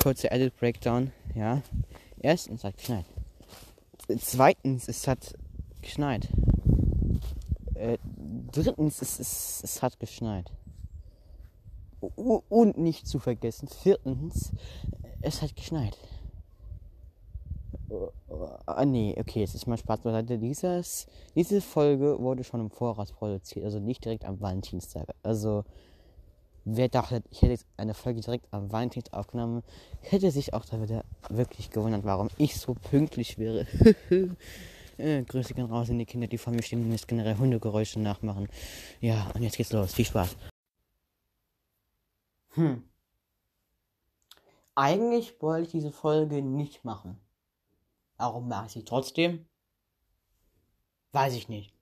kurzer Edit Breakdown. Ja. Erstens hat geschneit. Zweitens, es hat geschneit. Äh, drittens, es, es, es hat geschneit. Und nicht zu vergessen, viertens, es hat geschneit. Ah, nee, okay, es ist mal Spaß beiseite. Dieses, diese Folge wurde schon im Voraus produziert, also nicht direkt am Valentinstag. Also, wer dachte, ich hätte jetzt eine Folge direkt am Valentinstag aufgenommen, hätte sich auch da wieder wirklich gewundert, warum ich so pünktlich wäre. äh, Grüße gehen raus in die Kinder, die vor mir stehen und jetzt generell Hundegeräusche nachmachen. Ja, und jetzt geht's los. Viel Spaß. Hm. Eigentlich wollte ich diese Folge nicht machen. Warum mache ich sie trotzdem? Weiß ich nicht.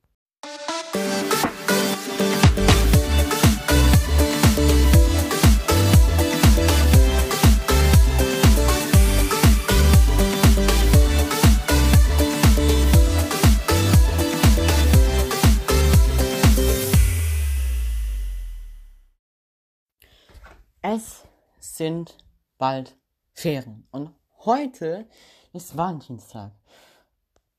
Es sind bald Ferien und heute ist Valentinstag.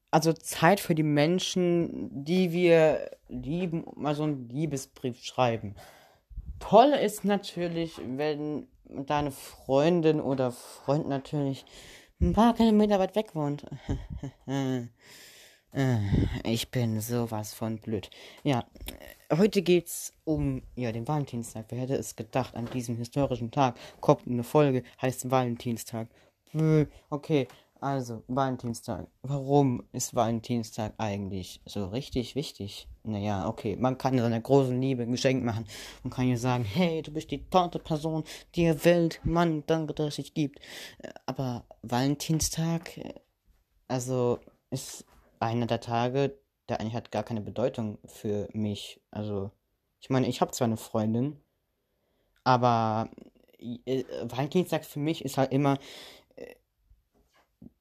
Also Zeit für die Menschen, die wir lieben, mal so einen Liebesbrief schreiben. Toll ist natürlich, wenn deine Freundin oder Freund natürlich ein paar Kilometer weit weg wohnt. Äh, ich bin sowas von blöd. Ja, heute geht's um ja, den Valentinstag. Wer hätte es gedacht, an diesem historischen Tag kommt eine Folge, heißt Valentinstag. Okay, also, Valentinstag. Warum ist Valentinstag eigentlich so richtig wichtig? Naja, okay, man kann seiner großen Liebe ein Geschenk machen und kann ihr sagen, hey, du bist die tolle Person, die ihr Welt, Mann, danke, dass es dich gibt. Aber Valentinstag, also, ist einer der Tage, der eigentlich hat gar keine Bedeutung für mich. Also, ich meine, ich habe zwar eine Freundin, aber äh, Valentinstag für mich ist halt immer,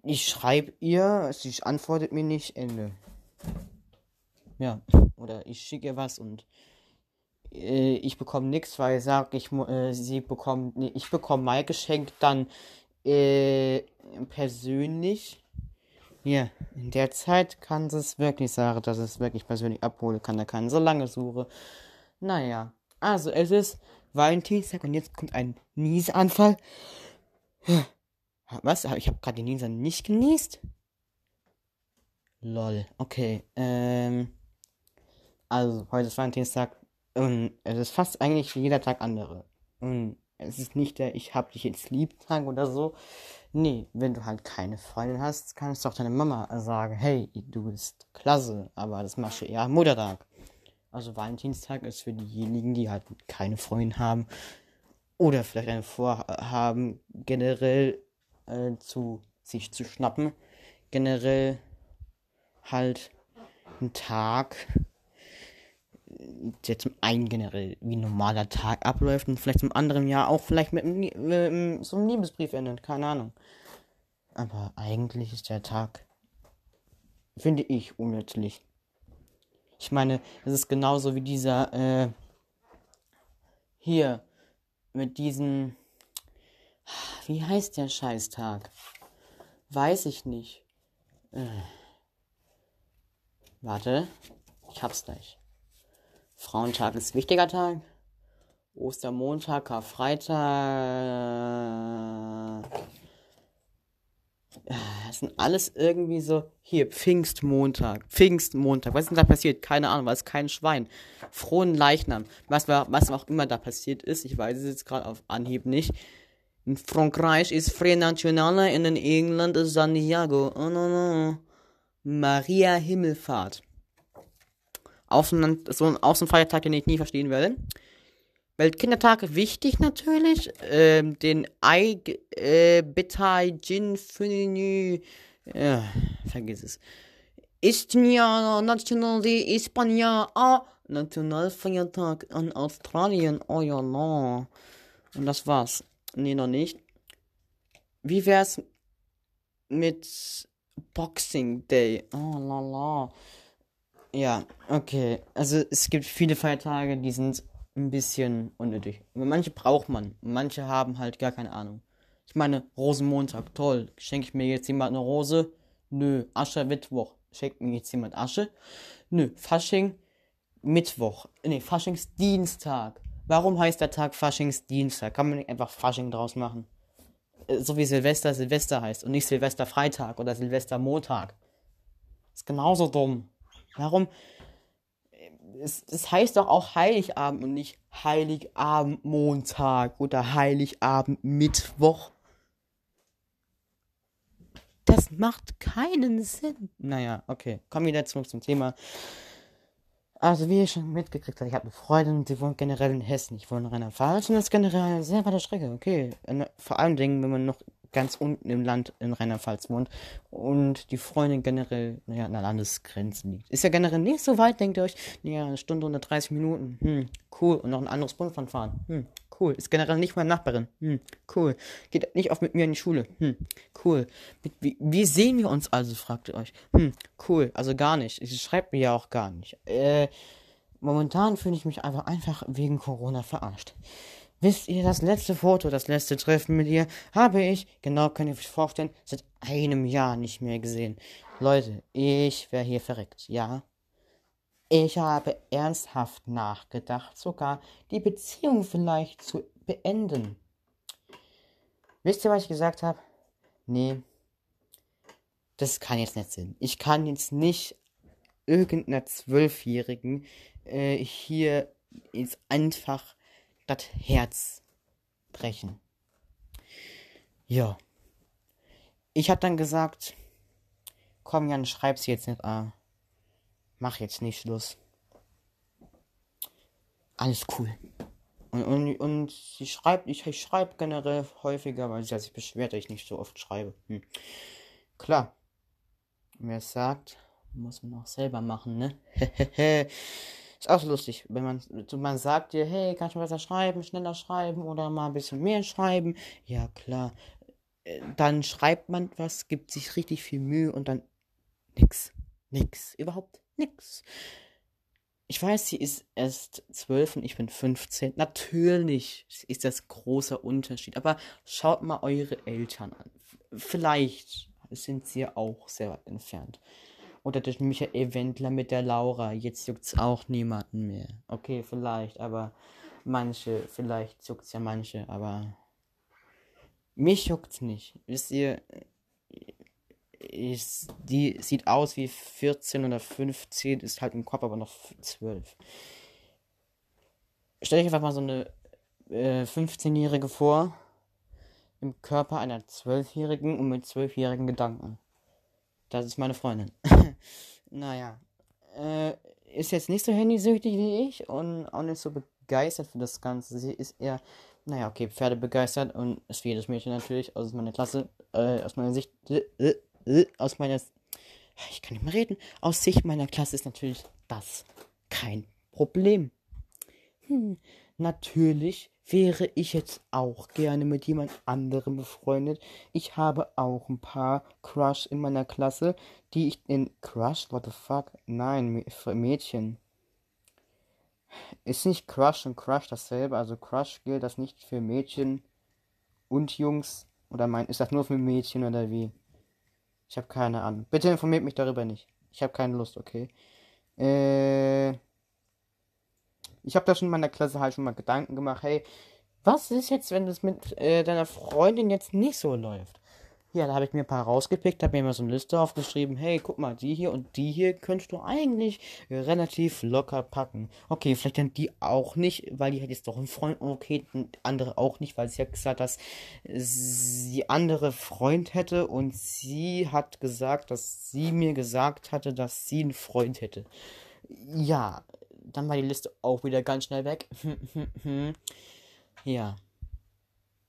ich schreibe ihr, sie antwortet mir nicht, Ende. Ja, oder ich schicke ihr was und äh, ich bekomme nichts, weil ich sage, ich, äh, sie bekommt, nee, ich bekomme mein Geschenk dann äh, persönlich. Ja, in der Zeit kann es wirklich sagen, dass es wirklich persönlich abholen kann. Da kann so lange suche. Naja, also es ist Valentinstag und jetzt kommt ein Niesanfall. Was? Ich habe gerade den Ninja nicht genießt? Lol. Okay. Ähm. Also, heute ist Valentinstag. Und es ist fast eigentlich wie jeder Tag andere. Und es ist nicht der Ich hab dich jetzt lieb Tag oder so. Nee, wenn du halt keine Freundin hast, kannst du auch deine Mama sagen, hey, du bist klasse, aber das machst du eher am Muttertag. Also Valentinstag ist für diejenigen, die halt keine Freundin haben oder vielleicht eine Vorhaben, generell äh, zu sich zu schnappen. Generell halt ein Tag, der zum einen generell wie ein normaler Tag abläuft und vielleicht zum anderen Jahr auch vielleicht mit, mit, mit so einem Liebesbrief endet, keine Ahnung. Aber eigentlich ist der Tag, finde ich, unnützlich. Ich meine, es ist genauso wie dieser, äh, hier, mit diesen wie heißt der Scheißtag? Weiß ich nicht. Äh. Warte, ich hab's gleich. Frauentag ist wichtiger Tag. Ostermontag, Karfreitag. Das sind alles irgendwie so. Hier, Pfingstmontag. Pfingstmontag. Was ist denn da passiert? Keine Ahnung, was kein Schwein. Frohen Leichnam. Was, was auch immer da passiert ist, ich weiß es jetzt gerade auf Anhieb nicht. In Frankreich ist Free Nationale, in England ist Santiago. Oh, no, no. Maria Himmelfahrt. Außen, so ein Außenfeiertag, den ich nie verstehen werde. Weltkindertag wichtig natürlich. Ähm, den Ei äh, Betai Jin Fünü. Ja, vergiss es. Istnia National de España A Nationalfeiertag an Australien. Oh ja, no. Und das war's. Nee, noch nicht. Wie wär's mit Boxing Day? Oh, la la. Ja, okay. Also es gibt viele Feiertage, die sind ein bisschen unnötig. Manche braucht man, manche haben halt gar keine Ahnung. Ich meine, Rosenmontag, toll. Schenke ich mir jetzt jemand eine Rose? Nö. Aschermittwoch. Schenkt mir jetzt jemand Asche? Nö. Fasching, Mittwoch. Nee, Faschingsdienstag. Warum heißt der Tag Faschingsdienstag? Kann man nicht einfach Fasching draus machen? Äh, so wie Silvester Silvester heißt und nicht Silvesterfreitag oder Silvestermontag. Ist genauso dumm. Warum? Es, es heißt doch auch Heiligabend und nicht Heiligabend Montag oder Heiligabend Mittwoch. Das macht keinen Sinn. Naja, okay. Kommen wir wieder zurück zum Thema. Also, wie ihr schon mitgekriegt habt, ich habe eine Freundin, die wohnt generell in Hessen. Ich wohne in Rheinland-Pfalz und das ist generell sehr weite Strecke. Okay. Vor allem, wenn man noch ganz unten im Land in Rheinland-Pfalz wohnt und die Freundin generell naja, an der Landesgrenze liegt. Ist ja generell nicht so weit, denkt ihr euch. Ja, eine Stunde und 30 Minuten. Hm, cool. Und noch ein anderes Bundesland fahren. Hm, cool. Ist generell nicht meine Nachbarin. Hm, cool. Geht nicht oft mit mir in die Schule. Hm, cool. Wie, wie sehen wir uns also, fragt ihr euch. Hm, cool. Also gar nicht. Sie schreibt mir ja auch gar nicht. Äh, momentan fühle ich mich einfach, einfach wegen Corona verarscht. Wisst ihr, das letzte Foto, das letzte Treffen mit ihr, habe ich, genau könnt ihr euch vorstellen, seit einem Jahr nicht mehr gesehen. Leute, ich wäre hier verreckt, ja. Ich habe ernsthaft nachgedacht, sogar die Beziehung vielleicht zu beenden. Wisst ihr, was ich gesagt habe? Nee, das kann jetzt nicht sein. Ich kann jetzt nicht irgendeiner Zwölfjährigen äh, hier jetzt einfach das Herz brechen. Ja. Ich hab dann gesagt, komm Jan, schreib's jetzt nicht an. Mach jetzt nicht Schluss. Alles cool. Und, und, und sie schreibt, ich, ich schreibe generell häufiger, weil sie sich beschwert, dass ich nicht so oft schreibe. Hm. Klar. Wer es sagt, muss man auch selber machen, ne? Ist auch so lustig, wenn man, man sagt dir, hey, kannst du besser schreiben, schneller schreiben oder mal ein bisschen mehr schreiben? Ja, klar. Äh, dann schreibt man was, gibt sich richtig viel Mühe und dann nix. Nix. Überhaupt nix. Ich weiß, sie ist erst zwölf und ich bin 15. Natürlich ist das großer Unterschied. Aber schaut mal eure Eltern an. Vielleicht sind sie auch sehr weit entfernt. Oder durch Michael Wendler mit der Laura. Jetzt juckt's auch niemanden mehr. Okay, vielleicht, aber manche, vielleicht juckt's ja manche, aber mich juckt's nicht. Wisst ihr, ist, die sieht aus wie 14 oder 15, ist halt im Kopf aber noch 12. Stell dich einfach mal so eine äh, 15-Jährige vor, im Körper einer 12-Jährigen und mit 12-jährigen Gedanken. Das ist meine Freundin. naja. Äh, ist jetzt nicht so handysüchtig wie ich und auch nicht so begeistert für das Ganze. Sie ist eher, naja, okay, Pferde begeistert und ist wie jedes Mädchen natürlich aus meiner Klasse, äh, aus meiner Sicht, äh, äh, äh, aus meiner, ich kann nicht mehr reden, aus Sicht meiner Klasse ist natürlich das kein Problem. Hm, natürlich wäre ich jetzt auch gerne mit jemand anderem befreundet. Ich habe auch ein paar Crush in meiner Klasse, die ich in Crush, what the fuck? Nein, Mädchen. Ist nicht Crush und Crush dasselbe? Also Crush gilt das nicht für Mädchen und Jungs? Oder mein, ist das nur für Mädchen oder wie? Ich habe keine Ahnung. Bitte informiert mich darüber nicht. Ich habe keine Lust, okay? Äh ich habe da schon in meiner Klasse halt schon mal Gedanken gemacht, hey, was ist jetzt, wenn das mit äh, deiner Freundin jetzt nicht so läuft? Ja, da habe ich mir ein paar rausgepickt, habe mir mal so eine Liste aufgeschrieben. Hey, guck mal, die hier und die hier könntest du eigentlich relativ locker packen. Okay, vielleicht dann die auch nicht, weil die hat jetzt doch einen Freund. Okay, andere auch nicht, weil sie hat gesagt, dass sie andere Freund hätte und sie hat gesagt, dass sie mir gesagt hatte, dass sie einen Freund hätte. Ja, dann war die Liste auch wieder ganz schnell weg. ja.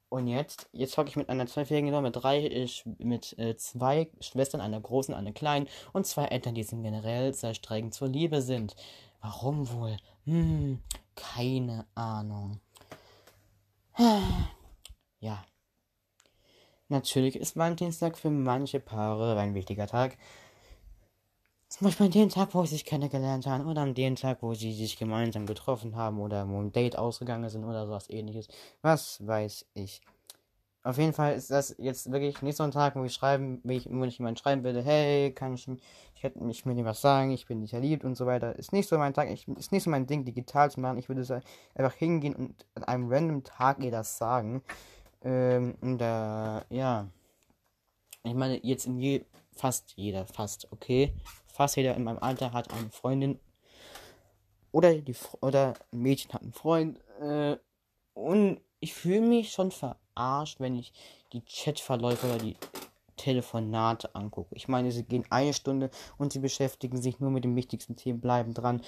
Und jetzt, jetzt hocke ich mit einer zwölfjährigen mit drei, ich, mit äh, zwei Schwestern, einer großen, einer kleinen und zwei Eltern, die sind generell sehr streng zur Liebe sind. Warum wohl? Hm, keine Ahnung. Ja. Natürlich ist Valentinstag für manche Paare ein wichtiger Tag. Zum Beispiel an dem Tag, wo sie sich kennengelernt haben, oder an dem Tag, wo sie sich gemeinsam getroffen haben, oder wo ein Date ausgegangen sind, oder sowas ähnliches. Was weiß ich. Auf jeden Fall ist das jetzt wirklich nicht so ein Tag, wo ich schreiben, wo ich, wo ich jemand schreiben würde, hey, kann ich, ich hätte mich mit dir was sagen, ich bin dich verliebt und so weiter. Ist nicht so mein Tag, ich, ist nicht so mein Ding, digital zu machen. Ich würde einfach hingehen und an einem random Tag ihr das sagen. Ähm, und äh, ja. Ich meine, jetzt in je, fast jeder, fast, okay. Fast jeder in meinem Alter hat eine Freundin. Oder die oder ein Mädchen hat einen Freund. Äh, und ich fühle mich schon verarscht, wenn ich die Chatverläufe oder die Telefonate angucke. Ich meine, sie gehen eine Stunde und sie beschäftigen sich nur mit den wichtigsten Themen, bleiben dran.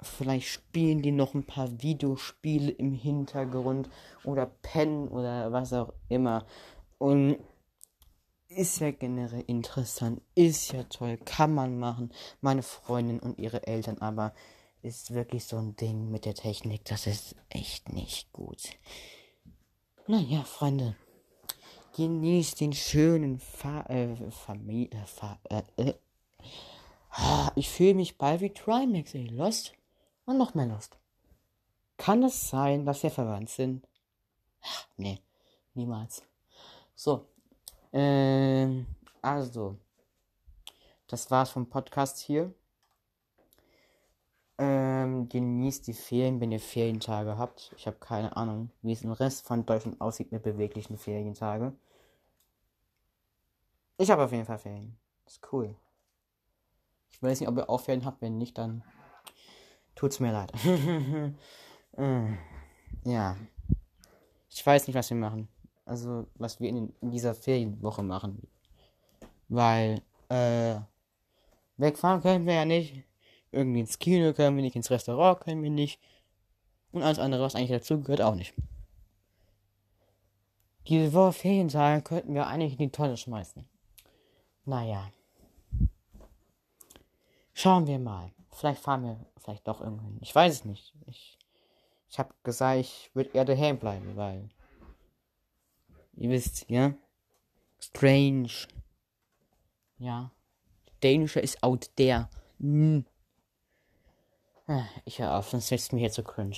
Vielleicht spielen die noch ein paar Videospiele im Hintergrund oder pennen oder was auch immer. Und ist ja generell interessant, ist ja toll, kann man machen. Meine Freundin und ihre Eltern, aber ist wirklich so ein Ding mit der Technik, das ist echt nicht gut. Naja, Freunde, genießt den schönen Fa äh, Familie. Äh, Fa äh, äh. Ah, ich fühle mich bald wie Trimax, ey. Lost und noch mehr Lost. Kann es sein, dass wir verwandt sind? Ach, nee, niemals. So, ähm, also, das war's vom Podcast hier. Ähm, genießt die Ferien, wenn ihr Ferientage habt. Ich habe keine Ahnung, wie es im Rest von Deutschland aussieht mit beweglichen Ferientage. Ich habe auf jeden Fall Ferien. Ist cool. Ich weiß nicht, ob ihr auch Ferien habt. Wenn nicht, dann tut's mir leid. Äh, ja. Ich weiß nicht, was wir machen. Also, was wir in, in dieser Ferienwoche machen. Weil, äh, wegfahren können wir ja nicht. Irgendwie ins Kino können wir nicht, ins Restaurant können wir nicht. Und alles andere, was eigentlich dazu gehört, auch nicht. Diese Woche Ferientage könnten wir eigentlich in die Tonne schmeißen. Naja. Schauen wir mal. Vielleicht fahren wir vielleicht doch irgendwann. Ich weiß es nicht. Ich, ich habe gesagt, ich würde eher daheim bleiben, weil. Ihr wisst, ja? Strange. Ja. Danger ist out there. Hm. Ich höre auf, sonst es mir hier zu cringe.